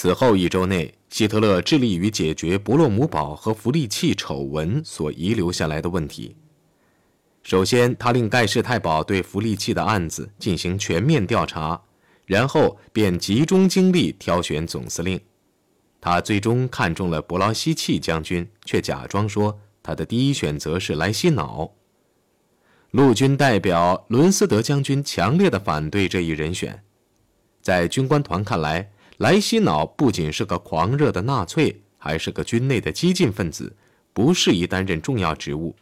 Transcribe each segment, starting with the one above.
此后一周内，希特勒致力于解决伯洛姆堡和弗利契丑闻所遗留下来的问题。首先，他令盖世太保对弗利契的案子进行全面调查，然后便集中精力挑选总司令。他最终看中了伯劳希契将军，却假装说他的第一选择是莱希瑙。陆军代表伦斯德将军强烈的反对这一人选，在军官团看来，莱希瑙不仅是个狂热的纳粹，还是个军内的激进分子，不适宜担任重要职务。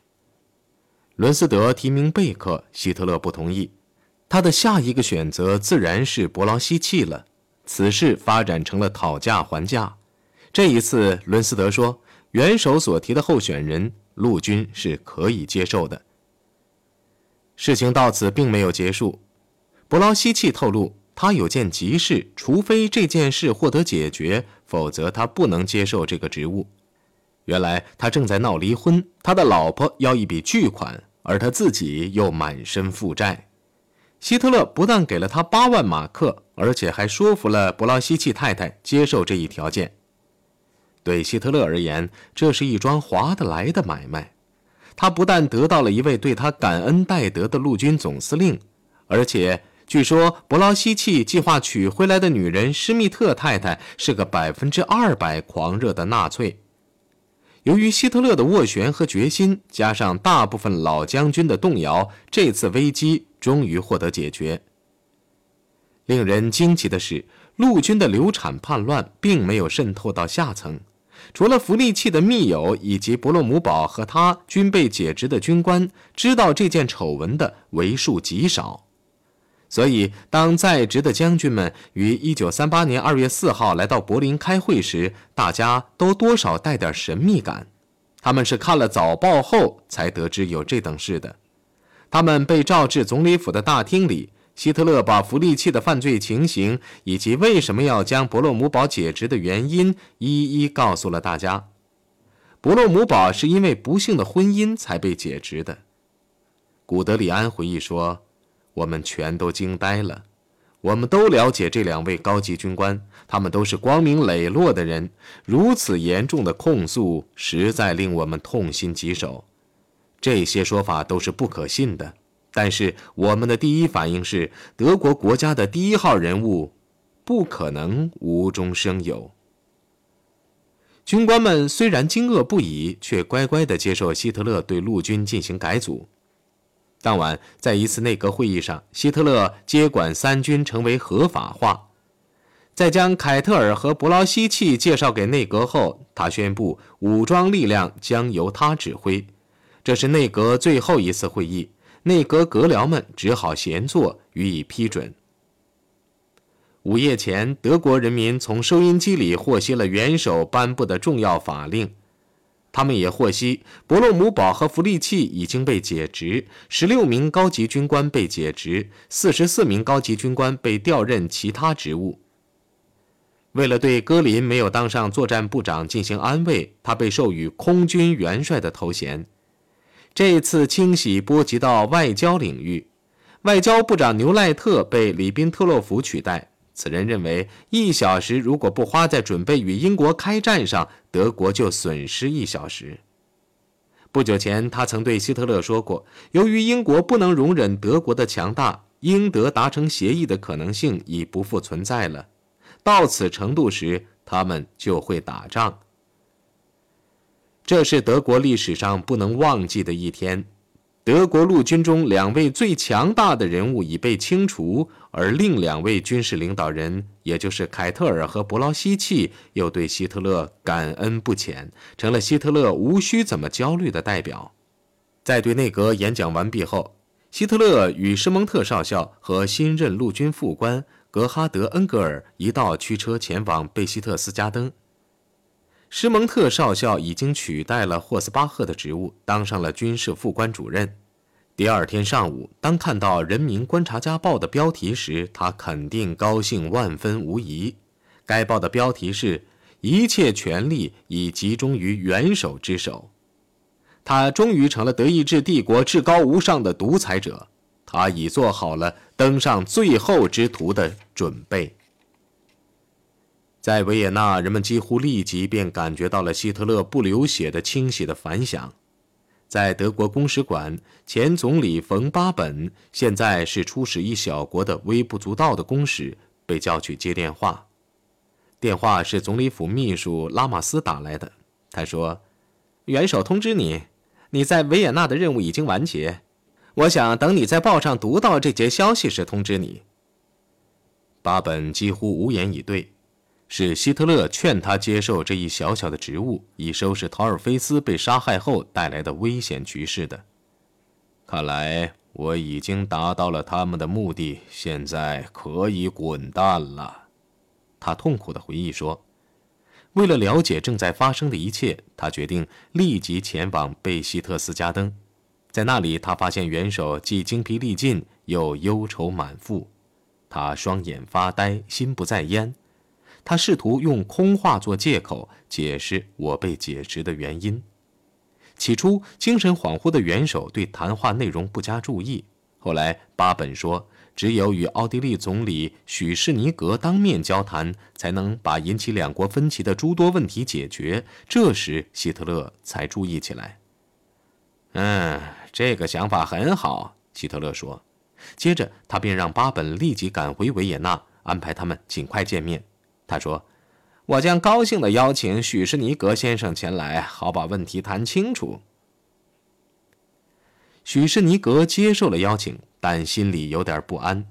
伦斯德提名贝克，希特勒不同意，他的下一个选择自然是伯劳希契了。此事发展成了讨价还价。这一次，伦斯德说，元首所提的候选人，陆军是可以接受的。事情到此并没有结束。伯劳希契透露，他有件急事，除非这件事获得解决，否则他不能接受这个职务。原来他正在闹离婚，他的老婆要一笔巨款，而他自己又满身负债。希特勒不但给了他八万马克，而且还说服了伯劳希契太太接受这一条件。对希特勒而言，这是一桩划得来的买卖。他不但得到了一位对他感恩戴德的陆军总司令，而且据说伯劳希契计划娶回来的女人施密特太太是个百分之二百狂热的纳粹。由于希特勒的斡旋和决心，加上大部分老将军的动摇，这次危机终于获得解决。令人惊奇的是，陆军的流产叛乱并没有渗透到下层。除了弗利契的密友以及伯洛姆堡和他均被解职的军官，知道这件丑闻的为数极少。所以，当在职的将军们于1938年2月4号来到柏林开会时，大家都多少带点神秘感。他们是看了早报后才得知有这等事的。他们被召至总理府的大厅里。希特勒把弗利契的犯罪情形以及为什么要将伯洛姆堡解职的原因一一告诉了大家。伯洛姆堡是因为不幸的婚姻才被解职的。古德里安回忆说：“我们全都惊呆了。我们都了解这两位高级军官，他们都是光明磊落的人。如此严重的控诉，实在令我们痛心疾首。这些说法都是不可信的。”但是我们的第一反应是，德国国家的第一号人物不可能无中生有。军官们虽然惊愕不已，却乖乖地接受希特勒对陆军进行改组。当晚，在一次内阁会议上，希特勒接管三军成为合法化。在将凯特尔和伯劳希契介绍给内阁后，他宣布武装力量将由他指挥。这是内阁最后一次会议。内阁阁僚们只好闲坐，予以批准。午夜前，德国人民从收音机里获悉了元首颁布的重要法令，他们也获悉伯洛姆堡和弗利契已经被解职，十六名高级军官被解职，四十四名高级军官被调任其他职务。为了对戈林没有当上作战部长进行安慰，他被授予空军元帅的头衔。这次清洗波及到外交领域，外交部长牛赖特被里宾特洛甫取代。此人认为，一小时如果不花在准备与英国开战上，德国就损失一小时。不久前，他曾对希特勒说过，由于英国不能容忍德国的强大，英德达成协议的可能性已不复存在了。到此程度时，他们就会打仗。这是德国历史上不能忘记的一天。德国陆军中两位最强大的人物已被清除，而另两位军事领导人，也就是凯特尔和伯劳希契，又对希特勒感恩不浅，成了希特勒无需怎么焦虑的代表。在对内阁演讲完毕后，希特勒与施蒙特少校和新任陆军副官格哈德·恩格尔一道驱车前往贝希特斯加登。施蒙特少校已经取代了霍斯巴赫的职务，当上了军事副官主任。第二天上午，当看到《人民观察家报》的标题时，他肯定高兴万分无疑。该报的标题是“一切权力已集中于元首之手”。他终于成了德意志帝国至高无上的独裁者。他已做好了登上最后之途的准备。在维也纳，人们几乎立即便感觉到了希特勒不流血的清洗的反响。在德国公使馆，前总理冯·巴本现在是出使一小国的微不足道的公使，被叫去接电话。电话是总理府秘书拉马斯打来的。他说：“元首通知你，你在维也纳的任务已经完结。我想等你在报上读到这节消息时通知你。”巴本几乎无言以对。是希特勒劝他接受这一小小的职务，以收拾陶尔菲斯被杀害后带来的危险局势的。看来我已经达到了他们的目的，现在可以滚蛋了。他痛苦地回忆说：“为了了解正在发生的一切，他决定立即前往贝希特斯加登。在那里，他发现元首既精疲力尽又忧愁满腹，他双眼发呆，心不在焉。”他试图用空话做借口解释我被解职的原因。起初，精神恍惚的元首对谈话内容不加注意。后来，巴本说，只有与奥地利总理许士尼格当面交谈，才能把引起两国分歧的诸多问题解决。这时，希特勒才注意起来。嗯，这个想法很好，希特勒说。接着，他便让巴本立即赶回维也纳，安排他们尽快见面。他说：“我将高兴地邀请许士尼格先生前来，好把问题谈清楚。”许士尼格接受了邀请，但心里有点不安。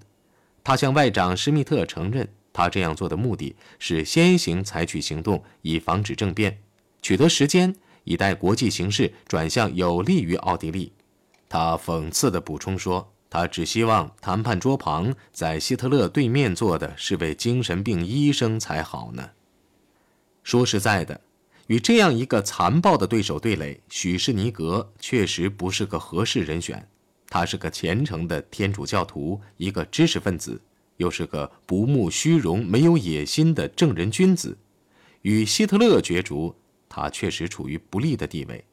他向外长施密特承认，他这样做的目的是先行采取行动，以防止政变，取得时间，以待国际形势转向有利于奥地利。他讽刺地补充说。他只希望谈判桌旁，在希特勒对面坐的是位精神病医生才好呢。说实在的，与这样一个残暴的对手对垒，许士尼格确实不是个合适人选。他是个虔诚的天主教徒，一个知识分子，又是个不慕虚荣、没有野心的正人君子。与希特勒角逐，他确实处于不利的地位。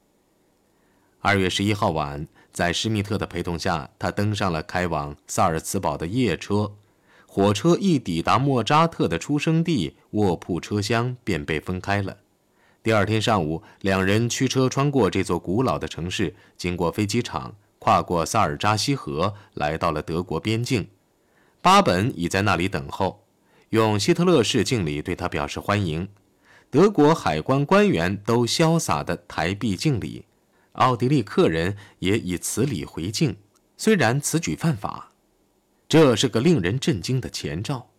二月十一号晚。在施密特的陪同下，他登上了开往萨尔茨堡的夜车。火车一抵达莫扎特的出生地，卧铺车厢便被分开了。第二天上午，两人驱车穿过这座古老的城市，经过飞机场，跨过萨尔扎西河，来到了德国边境。巴本已在那里等候，用希特勒式敬礼对他表示欢迎。德国海关官员都潇洒地抬臂敬礼。奥地利客人也以此礼回敬，虽然此举犯法，这是个令人震惊的前兆。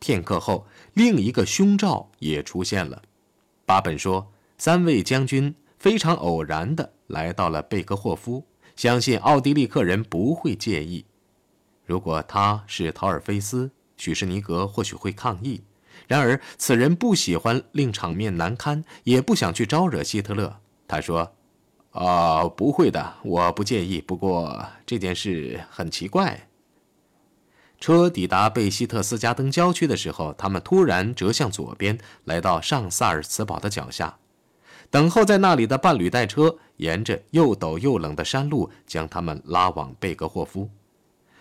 片刻后，另一个凶兆也出现了。巴本说：“三位将军非常偶然地来到了贝格霍夫，相信奥地利客人不会介意。如果他是陶尔菲斯，许士尼格或许会抗议。然而，此人不喜欢令场面难堪，也不想去招惹希特勒。他说。”啊，不会的，我不介意。不过这件事很奇怪。车抵达贝希特斯加登郊区的时候，他们突然折向左边，来到上萨尔茨堡的脚下。等候在那里的伴侣带车，沿着又陡又冷的山路，将他们拉往贝格霍夫。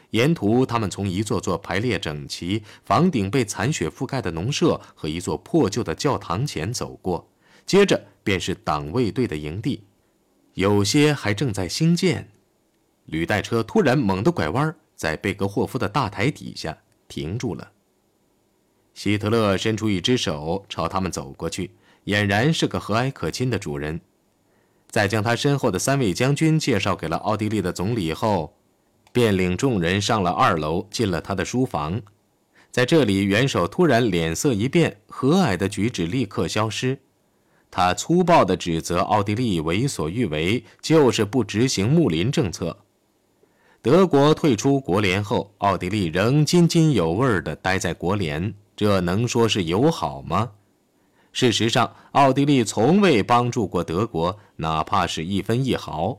沿途，他们从一座座排列整齐、房顶被残雪覆盖的农舍和一座破旧的教堂前走过，接着便是党卫队的营地。有些还正在兴建，履带车突然猛地拐弯，在贝格霍夫的大台底下停住了。希特勒伸出一只手朝他们走过去，俨然是个和蔼可亲的主人。在将他身后的三位将军介绍给了奥地利的总理后，便领众人上了二楼，进了他的书房。在这里，元首突然脸色一变，和蔼的举止立刻消失。他粗暴地指责奥地利为所欲为，就是不执行睦邻政策。德国退出国联后，奥地利仍津津有味地待在国联，这能说是友好吗？事实上，奥地利从未帮助过德国，哪怕是一分一毫。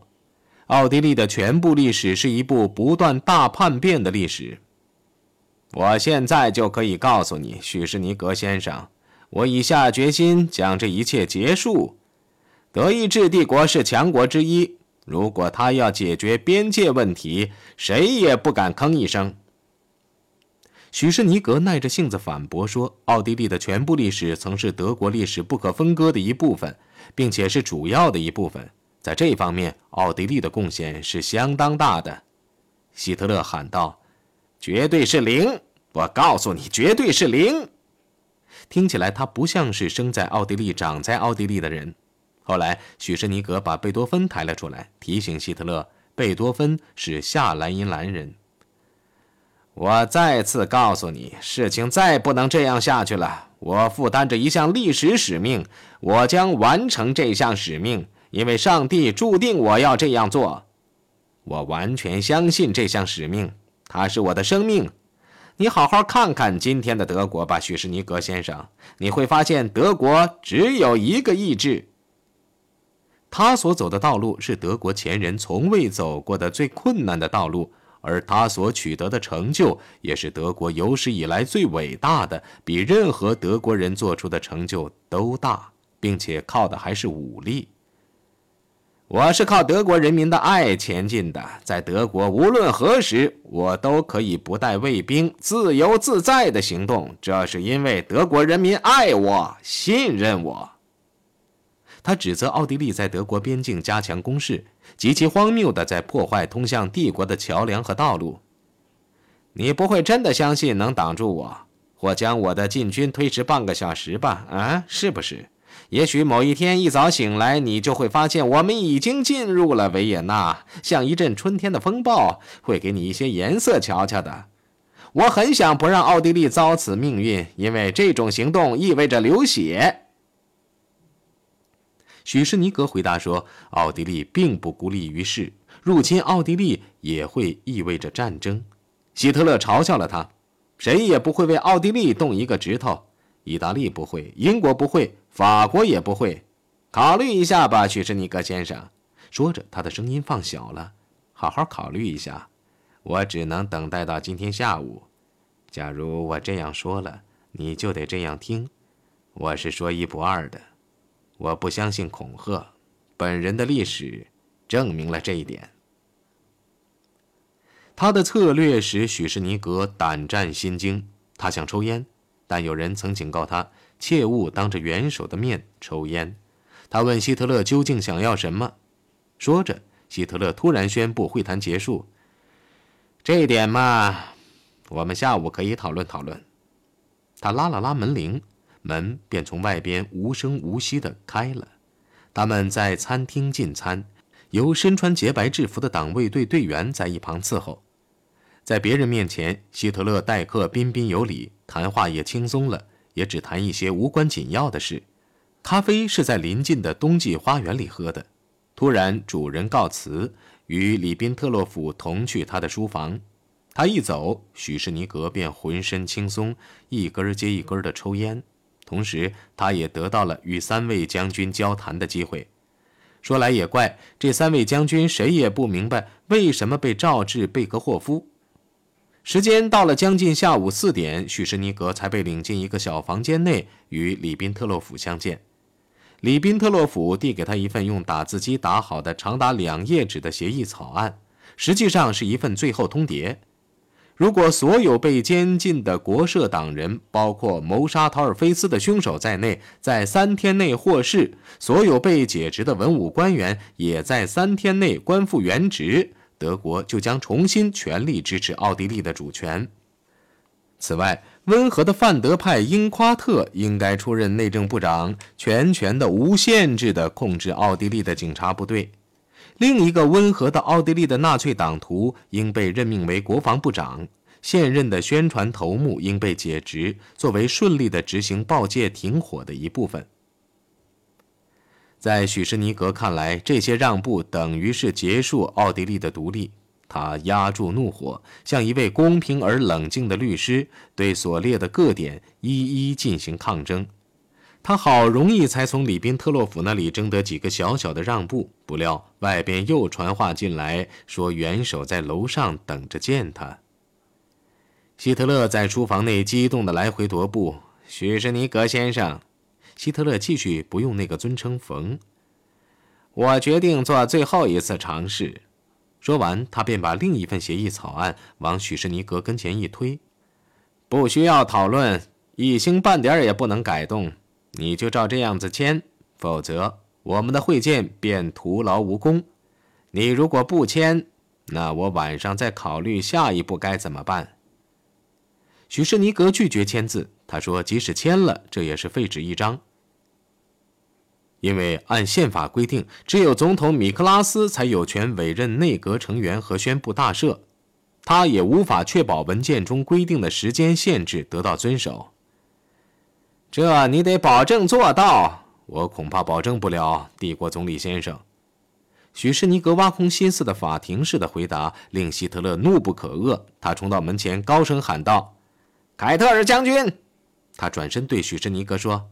奥地利的全部历史是一部不断大叛变的历史。我现在就可以告诉你，许士尼格先生。我已下决心将这一切结束。德意志帝国是强国之一，如果他要解决边界问题，谁也不敢吭一声。许士尼格耐着性子反驳说：“奥地利的全部历史曾是德国历史不可分割的一部分，并且是主要的一部分。在这方面，奥地利的贡献是相当大的。”希特勒喊道：“绝对是零！我告诉你，绝对是零！”听起来他不像是生在奥地利、长在奥地利的人。后来，许士尼格把贝多芬抬了出来，提醒希特勒：贝多芬是下莱茵兰人。我再次告诉你，事情再不能这样下去了。我负担着一项历史使命，我将完成这项使命，因为上帝注定我要这样做。我完全相信这项使命，它是我的生命。你好好看看今天的德国吧，许士尼格先生，你会发现德国只有一个意志。他所走的道路是德国前人从未走过的最困难的道路。而他所取得的成就，也是德国有史以来最伟大的，比任何德国人做出的成就都大，并且靠的还是武力。我是靠德国人民的爱前进的，在德国无论何时，我都可以不带卫兵，自由自在地行动。这是因为德国人民爱我，信任我。他指责奥地利在德国边境加强攻势，极其荒谬地在破坏通向帝国的桥梁和道路。你不会真的相信能挡住我，或将我的进军推迟半个小时吧？啊，是不是？也许某一天一早醒来，你就会发现我们已经进入了维也纳，像一阵春天的风暴，会给你一些颜色瞧瞧的。我很想不让奥地利遭此命运，因为这种行动意味着流血。许士尼格回答说：“奥地利并不孤立于世，入侵奥地利也会意味着战争。”希特勒嘲笑了他：“谁也不会为奥地利动一个指头，意大利不会，英国不会，法国也不会。考虑一下吧，许士尼格先生。”说着，他的声音放小了：“好好考虑一下，我只能等待到今天下午。假如我这样说了，你就得这样听。我是说一不二的。”我不相信恐吓，本人的历史证明了这一点。他的策略使许士尼格胆战心惊，他想抽烟，但有人曾警告他切勿当着元首的面抽烟。他问希特勒究竟想要什么，说着，希特勒突然宣布会谈结束。这一点嘛，我们下午可以讨论讨论。他拉了拉门铃。门便从外边无声无息地开了。他们在餐厅进餐，由身穿洁白制服的党卫队队员在一旁伺候。在别人面前，希特勒待客彬彬有礼，谈话也轻松了，也只谈一些无关紧要的事。咖啡是在临近的冬季花园里喝的。突然，主人告辞，与里宾特洛甫同去他的书房。他一走，许士尼格便浑身轻松，一根接一根地抽烟。同时，他也得到了与三位将军交谈的机会。说来也怪，这三位将军谁也不明白为什么被召至贝格霍夫。时间到了将近下午四点，许什尼格才被领进一个小房间内，与里宾特洛甫相见。里宾特洛甫递给他一份用打字机打好的长达两页纸的协议草案，实际上是一份最后通牒。如果所有被监禁的国社党人，包括谋杀陶尔菲斯的凶手在内，在三天内获释，所有被解职的文武官员也在三天内官复原职，德国就将重新全力支持奥地利的主权。此外，温和的范德派英夸特应该出任内政部长，全权的、无限制的控制奥地利的警察部队。另一个温和的奥地利的纳粹党徒应被任命为国防部长，现任的宣传头目应被解职，作为顺利的执行报界停火的一部分。在许士尼格看来，这些让步等于是结束奥地利的独立。他压住怒火，像一位公平而冷静的律师，对所列的各点一一进行抗争。他好容易才从里宾特洛甫那里争得几个小小的让步，不料外边又传话进来，说元首在楼上等着见他。希特勒在书房内激动地来回踱步。许士尼格先生，希特勒继续不用那个尊称冯。我决定做最后一次尝试。说完，他便把另一份协议草案往许士尼格跟前一推。不需要讨论，一星半点也不能改动。你就照这样子签，否则我们的会见便徒劳无功。你如果不签，那我晚上再考虑下一步该怎么办。许士尼格拒绝签字，他说：“即使签了，这也是废纸一张。因为按宪法规定，只有总统米克拉斯才有权委任内阁成员和宣布大赦。”他也无法确保文件中规定的时间限制得到遵守。这你得保证做到。我恐怕保证不了，帝国总理先生。许士尼格挖空心思的法庭式的回答令希特勒怒不可遏。他冲到门前，高声喊道：“凯特尔将军！”他转身对许士尼格说：“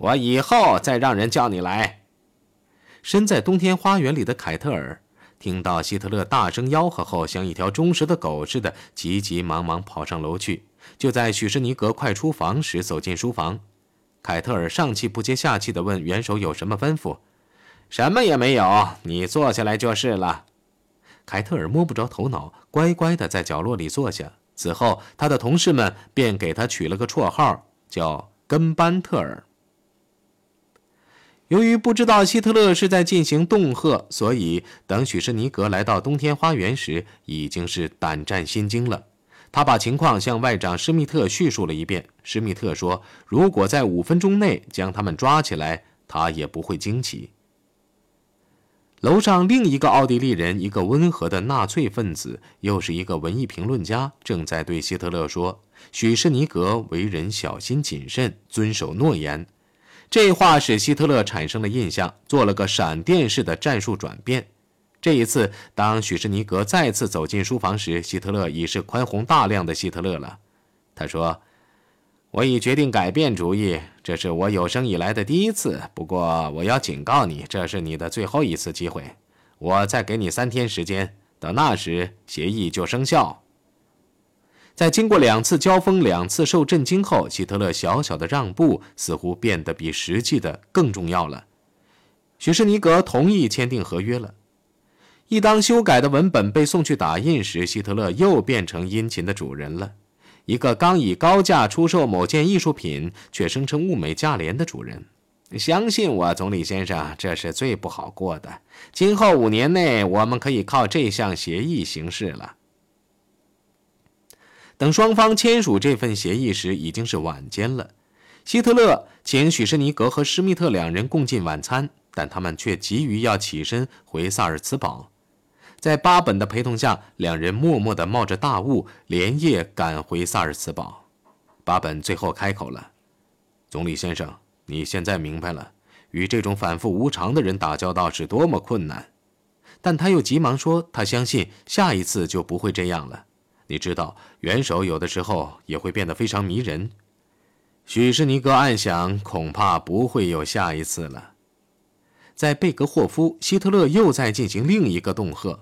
我以后再让人叫你来。”身在冬天花园里的凯特尔。听到希特勒大声吆喝后，像一条忠实的狗似的，急急忙忙跑上楼去。就在许士尼格快出房时，走进书房。凯特尔上气不接下气地问元首有什么吩咐？什么也没有，你坐下来就是了。凯特尔摸不着头脑，乖乖地在角落里坐下。此后，他的同事们便给他取了个绰号，叫跟班特尔。由于不知道希特勒是在进行恫吓，所以等许士尼格来到冬天花园时，已经是胆战心惊了。他把情况向外长施密特叙述了一遍。施密特说：“如果在五分钟内将他们抓起来，他也不会惊奇。”楼上另一个奥地利人，一个温和的纳粹分子，又是一个文艺评论家，正在对希特勒说：“许士尼格为人小心谨慎，遵守诺言。”这话使希特勒产生了印象，做了个闪电式的战术转变。这一次，当许士尼格再次走进书房时，希特勒已是宽宏大量的希特勒了。他说：“我已决定改变主意，这是我有生以来的第一次。不过，我要警告你，这是你的最后一次机会。我再给你三天时间，到那时协议就生效。”在经过两次交锋、两次受震惊后，希特勒小小的让步似乎变得比实际的更重要了。许士尼格同意签订合约了。一当修改的文本被送去打印时，希特勒又变成殷勤的主人了，一个刚以高价出售某件艺术品却声称物美价廉的主人。相信我，总理先生，这是最不好过的。今后五年内，我们可以靠这项协议行事了。等双方签署这份协议时，已经是晚间了。希特勒请许士尼格和施密特两人共进晚餐，但他们却急于要起身回萨尔茨堡。在巴本的陪同下，两人默默地冒着大雾，连夜赶回萨尔茨堡。巴本最后开口了：“总理先生，你现在明白了，与这种反复无常的人打交道是多么困难。”但他又急忙说：“他相信下一次就不会这样了。”你知道，元首有的时候也会变得非常迷人。许士尼格暗想，恐怕不会有下一次了。在贝格霍夫，希特勒又在进行另一个恫吓，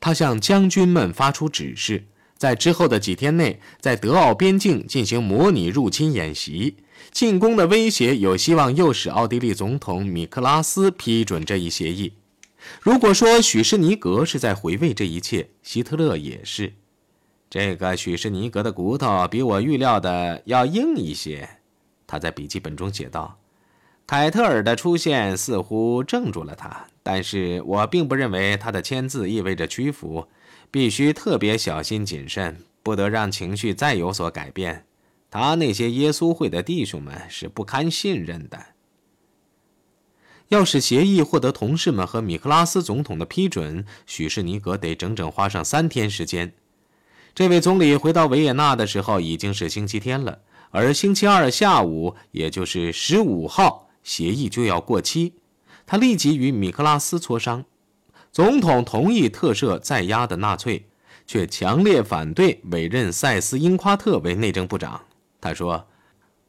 他向将军们发出指示，在之后的几天内，在德奥边境进行模拟入侵演习。进攻的威胁有希望诱使奥地利总统米克拉斯批准这一协议。如果说许士尼格是在回味这一切，希特勒也是。这个许士尼格的骨头比我预料的要硬一些，他在笔记本中写道。凯特尔的出现似乎怔住了他，但是我并不认为他的签字意味着屈服。必须特别小心谨慎，不得让情绪再有所改变。他那些耶稣会的弟兄们是不堪信任的。要使协议获得同事们和米克拉斯总统的批准，许士尼格得整整花上三天时间。这位总理回到维也纳的时候已经是星期天了，而星期二下午，也就是十五号，协议就要过期。他立即与米克拉斯磋商，总统同意特赦在押的纳粹，却强烈反对委任塞斯·英夸特为内政部长。他说：“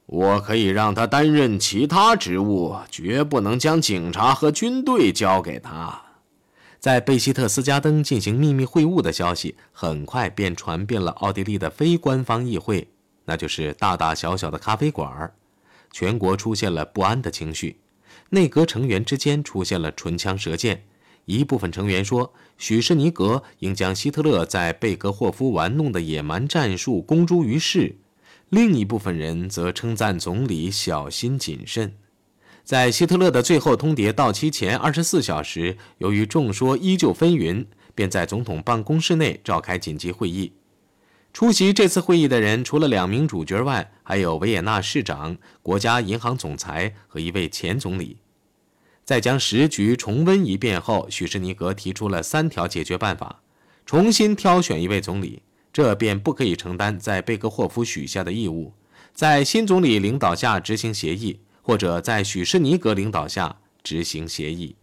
我可以让他担任其他职务，绝不能将警察和军队交给他。”在贝希特斯加登进行秘密会晤的消息很快便传遍了奥地利的非官方议会，那就是大大小小的咖啡馆全国出现了不安的情绪，内阁成员之间出现了唇枪舌剑。一部分成员说，许士尼格应将希特勒在贝格霍夫玩弄的野蛮战术公诸于世，另一部分人则称赞总理小心谨慎。在希特勒的最后通牒到期前二十四小时，由于众说依旧纷纭，便在总统办公室内召开紧急会议。出席这次会议的人，除了两名主角外，还有维也纳市长、国家银行总裁和一位前总理。在将时局重温一遍后，许士尼格提出了三条解决办法：重新挑选一位总理，这便不可以承担在贝格霍夫许下的义务；在新总理领导下执行协议。或者在许士尼格领导下执行协议。